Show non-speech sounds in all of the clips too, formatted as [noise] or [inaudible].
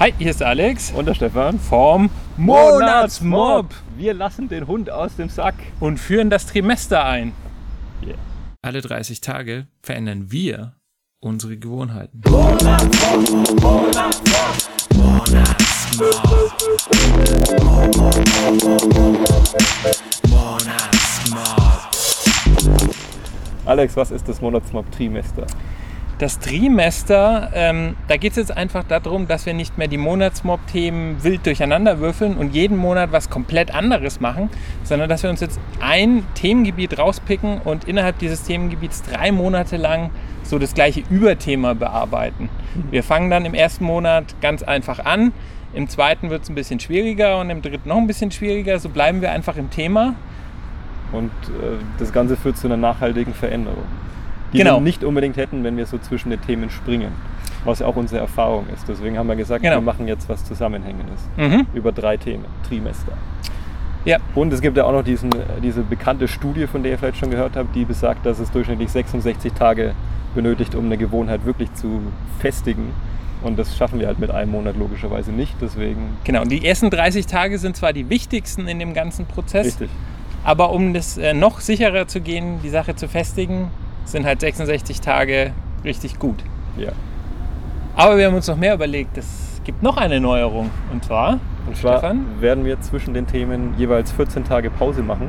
Hi, hier ist Alex Und der Stefan. vom Monatsmob Wir lassen den Hund aus dem Sack. und führen das Trimester ein. Yeah. Alle 30 Tage verändern wir unsere Gewohnheiten. Alex, was ist das Monatsmob-Trimester? Das Trimester, ähm, da geht es jetzt einfach darum, dass wir nicht mehr die Monatsmob-Themen wild durcheinander würfeln und jeden Monat was komplett anderes machen, sondern dass wir uns jetzt ein Themengebiet rauspicken und innerhalb dieses Themengebiets drei Monate lang so das gleiche Überthema bearbeiten. Wir fangen dann im ersten Monat ganz einfach an, im zweiten wird es ein bisschen schwieriger und im dritten noch ein bisschen schwieriger. So bleiben wir einfach im Thema. Und äh, das Ganze führt zu einer nachhaltigen Veränderung. Die Genau. wir nicht unbedingt hätten, wenn wir so zwischen den Themen springen. Was ja auch unsere Erfahrung ist. Deswegen haben wir gesagt, Genau. wir machen jetzt was Zusammenhängendes. Mhm. Über drei Themen, Trimester. Ja, Und es gibt ja auch noch diesen, diese bekannte Studie, von der ihr vielleicht schon gehört habt, die besagt, dass es durchschnittlich 66 Tage benötigt, um eine Gewohnheit wirklich zu festigen. Und das schaffen wir halt mit einem Monat logischerweise nicht. Deswegen genau. Und die ersten 30 Tage sind zwar die wichtigsten in dem ganzen Prozess, richtig. Aber um das äh, noch sicherer zu gehen, die Sache zu festigen, sind halt 66 Tage richtig gut. Ja. Aber wir haben uns noch mehr überlegt. Es gibt noch eine Neuerung. Und zwar, Und zwar Stefan? werden wir zwischen den Themen jeweils 14 Tage Pause machen,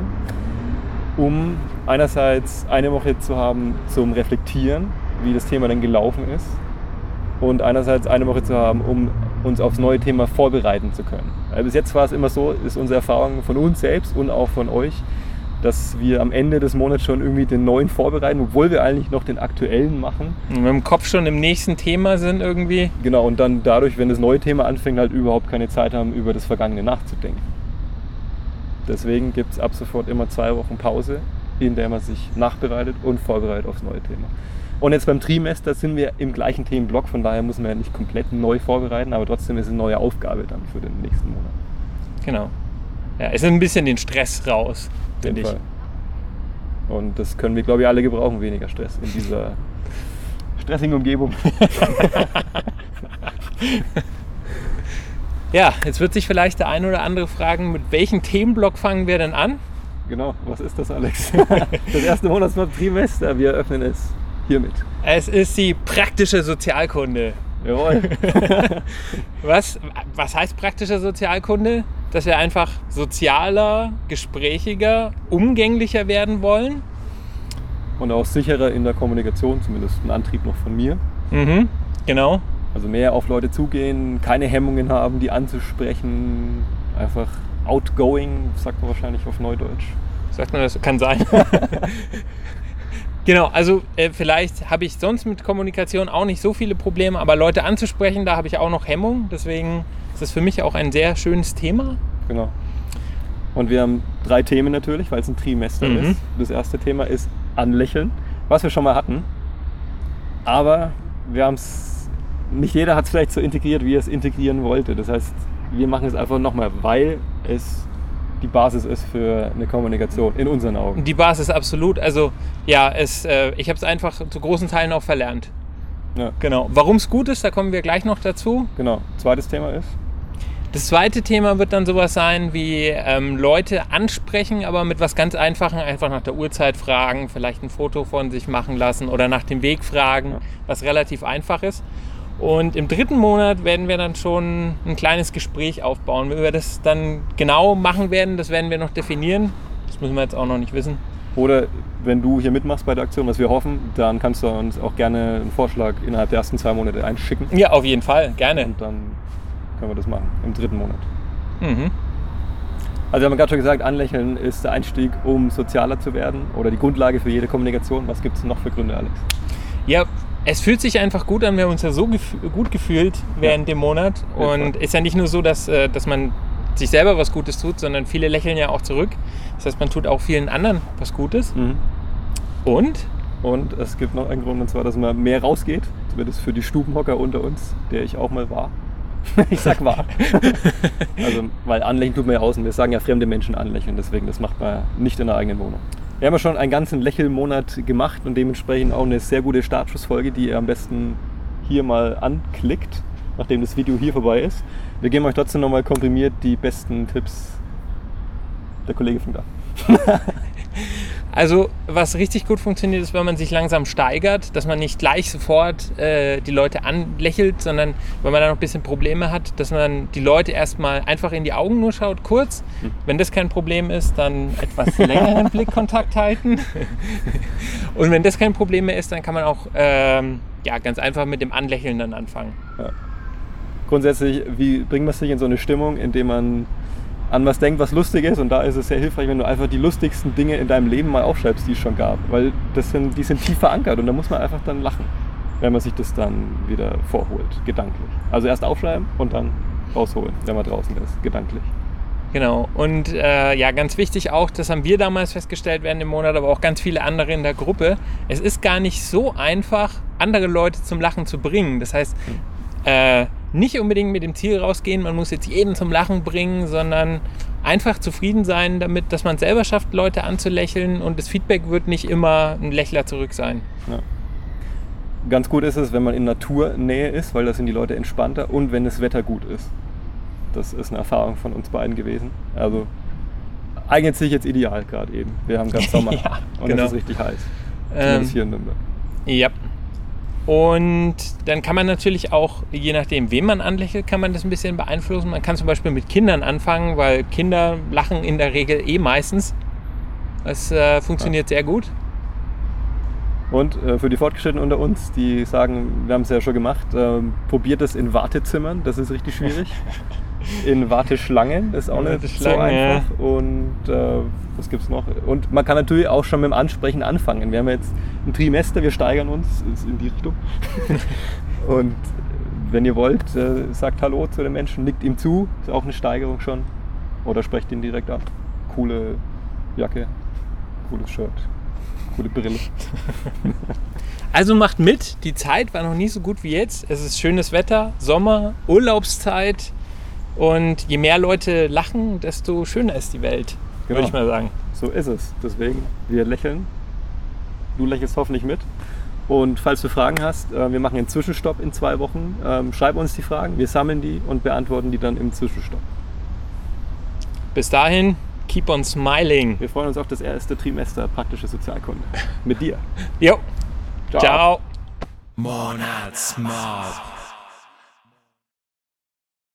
um einerseits eine Woche zu haben zum Reflektieren, wie das Thema denn gelaufen ist, und einerseits eine Woche zu haben, um uns aufs neue Thema vorbereiten zu können. Also bis jetzt war es immer so, ist unsere Erfahrung von uns selbst und auch von euch, dass wir am Ende des Monats schon irgendwie den neuen vorbereiten, obwohl wir eigentlich noch den aktuellen machen. wenn wir im Kopf schon im nächsten Thema sind irgendwie. Genau, und dann dadurch, wenn das neue Thema anfängt, halt überhaupt keine Zeit haben, über das Vergangene nachzudenken. Deswegen gibt es ab sofort immer zwei Wochen Pause, in der man sich nachbereitet und vorbereitet aufs neue Thema. Und jetzt beim Trimester sind wir im gleichen Themenblock, von daher müssen wir ja nicht komplett neu vorbereiten, aber trotzdem ist es eine neue Aufgabe dann für den nächsten Monat. Genau. Ja, es ist ein bisschen den Stress raus, finde ich. Fall. Und das können wir, glaube ich, alle gebrauchen, weniger Stress in dieser [laughs] stressigen Umgebung. [laughs] Ja, jetzt wird sich vielleicht der ein oder andere fragen, mit welchem Themenblock fangen wir denn an? Genau, was ist das, Alex? [laughs] Das erste Monatsmonat Trimester, wir öffnen es hiermit. Es ist die praktische Sozialkunde. Jawohl. Was, was heißt praktische Sozialkunde? Dass wir einfach sozialer, gesprächiger, umgänglicher werden wollen. Und auch sicherer in der Kommunikation, zumindest ein Antrieb noch von mir. Mhm, genau. Also mehr auf Leute zugehen, keine Hemmungen haben, die anzusprechen. Einfach outgoing, sagt man wahrscheinlich auf Neudeutsch. Sagt man das? Kann sein. [laughs] genau, also äh, vielleicht habe ich sonst mit Kommunikation auch nicht so viele Probleme, aber Leute anzusprechen, da habe ich auch noch Hemmung. Deswegen ist das für mich auch ein sehr schönes Thema. Genau. Und wir haben drei Themen natürlich, weil es ein Trimester Mhm. ist. Das erste Thema ist Anlächeln, was wir schon mal hatten. Aber wir haben es, nicht jeder hat es vielleicht so integriert, wie er es integrieren wollte. Das heißt, wir machen es einfach nochmal, weil es die Basis ist für eine Kommunikation in unseren Augen. Die Basis absolut. Also ja, es, äh, ich habe es einfach zu großen Teilen auch verlernt. Ja, Genau. Warum es gut ist, da kommen wir gleich noch dazu. genau. Zweites Thema ist, Das zweite Thema wird dann sowas sein wie ähm, Leute ansprechen, aber mit was ganz Einfachem, einfach nach der Uhrzeit fragen, vielleicht ein Foto von sich machen lassen oder nach dem Weg fragen, was relativ einfach ist. Und im dritten Monat werden wir dann schon ein kleines Gespräch aufbauen. Wie wir das dann genau machen werden, das werden wir noch definieren. Das müssen wir jetzt auch noch nicht wissen. Oder wenn du hier mitmachst bei der Aktion, was wir hoffen, dann kannst du uns auch gerne einen Vorschlag innerhalb der ersten zwei Monate einschicken. Ja, auf jeden Fall, gerne. Und dann können wir das machen im dritten Monat. Mhm. Also wir haben gerade schon gesagt, Anlächeln ist der Einstieg, um sozialer zu werden oder die Grundlage für jede Kommunikation. Was gibt es noch für Gründe, Alex? Ja, es fühlt sich einfach gut an. Wir haben uns ja so gef gut gefühlt während dem Monat. Und Fall. ist ja nicht nur so, dass, äh, dass man sich selber was Gutes tut, sondern viele lächeln ja auch zurück. Das heißt, man tut auch vielen anderen was Gutes. Und Und es gibt noch einen Grund, und zwar, dass man mehr rausgeht. Zumindest für die Stubenhocker unter uns, der ich auch mal war. [laughs] ich sag war. [laughs] also, weil anlächeln tut man ja außen. Wir sagen ja fremde Menschen anlächeln, deswegen das macht man nicht in der eigenen Wohnung. Wir haben ja schon einen ganzen Lächelmonat gemacht und dementsprechend auch eine sehr gute Startschussfolge, die ihr am besten hier mal anklickt. nachdem das Video hier vorbei ist. Wir geben euch trotzdem nochmal komprimiert die besten Tipps. Der Kollege fängt an. [laughs] Also, was richtig gut funktioniert, ist, wenn man sich langsam steigert, dass man nicht gleich sofort äh, die Leute anlächelt, sondern wenn man da noch ein bisschen Probleme hat, dass man die Leute erstmal einfach in die Augen nur schaut, kurz. Hm. Wenn das kein Problem ist, dann etwas [laughs] längeren Blickkontakt halten. Und wenn das kein Problem mehr ist, dann kann man auch ähm, ja, ganz einfach mit dem Anlächeln dann anfangen. Ja. Grundsätzlich, wie bringt man sich in so eine Stimmung, indem man an was denkt, was lustig ist. Und da ist es sehr hilfreich, wenn du einfach die lustigsten Dinge in deinem Leben mal aufschreibst, die es schon gab. Weil das sind, die sind tief verankert und da muss man einfach dann lachen, wenn man sich das dann wieder vorholt, gedanklich. Also erst aufschreiben und dann rausholen, wenn man draußen ist, gedanklich. Genau. Und äh, ja, ganz wichtig auch, das haben wir damals festgestellt während dem Monat, aber auch ganz viele andere in der Gruppe. Es ist gar nicht so einfach, andere Leute zum Lachen zu bringen. Das heißt, hm. äh, nicht unbedingt mit dem Ziel rausgehen, man muss jetzt jeden zum Lachen bringen, sondern einfach zufrieden sein damit, dass man es selber schafft, Leute anzulächeln und das Feedback wird nicht immer ein Lächler zurück sein. Ja. Ganz gut ist es, wenn man in Naturnähe ist, weil da sind die Leute entspannter und wenn das Wetter gut ist. Das ist eine Erfahrung von uns beiden gewesen. Also eignet sich jetzt ideal gerade eben. Wir haben gerade [laughs] Sommer ja, und genau. es ist richtig heiß. Ähm, hier in Nürnberg. Ja, und dann kann man natürlich auch, je nachdem, wem man anlächelt, kann man das ein bisschen beeinflussen. Man kann zum Beispiel mit Kindern anfangen, weil Kinder lachen in der Regel eh meistens. Das äh, funktioniert ja. sehr gut. Und äh, für die Fortgeschrittenen unter uns, die sagen, wir haben es ja schon gemacht, äh, probiert es in Wartezimmern, das ist richtig schwierig. [laughs] in Warteschlangen ist auch nicht so einfach. Ja. Und äh, was gibt es noch? Und man kann natürlich auch schon mit dem Ansprechen anfangen. Wir haben jetzt ein Trimester, wir steigern uns in die Richtung. [laughs] und wenn ihr wollt, äh, sagt Hallo zu den Menschen, nickt ihm zu, ist auch eine Steigerung schon. Oder sprecht ihn direkt an. Coole Jacke, cooles Shirt, coole Brille. [laughs] Also macht mit, die Zeit war noch nie so gut wie jetzt. Es ist schönes Wetter, Sommer, Urlaubszeit. Und je mehr Leute lachen, desto schöner ist die Welt, genau. würde ich mal sagen. So ist es. Deswegen, wir lächeln. Du lächelst hoffentlich mit. Und falls du Fragen hast, äh, wir machen einen Zwischenstopp in zwei Wochen. Ähm, schreib uns die Fragen, wir sammeln die und beantworten die dann im Zwischenstopp. Bis dahin, keep on smiling. Wir freuen uns auf das erste Trimester praktische Sozialkunde. Mit dir. Jo. Ciao. Ciao. Monatsmob.